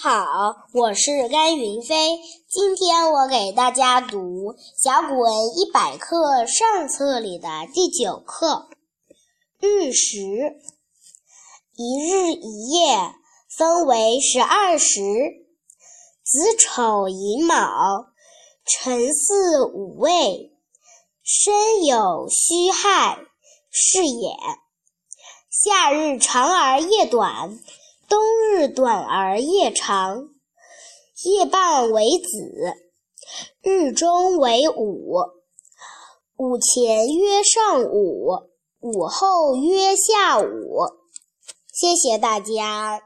好，我是甘云飞。今天我给大家读《甲骨文一百课上册》里的第九课《日食》。一日一夜分为十二时：子丑寅卯，辰巳午未，申酉戌亥，是也。夏日长而夜短。日短而夜长，夜半为子，日中为午，午前曰上午，午后曰下午。谢谢大家。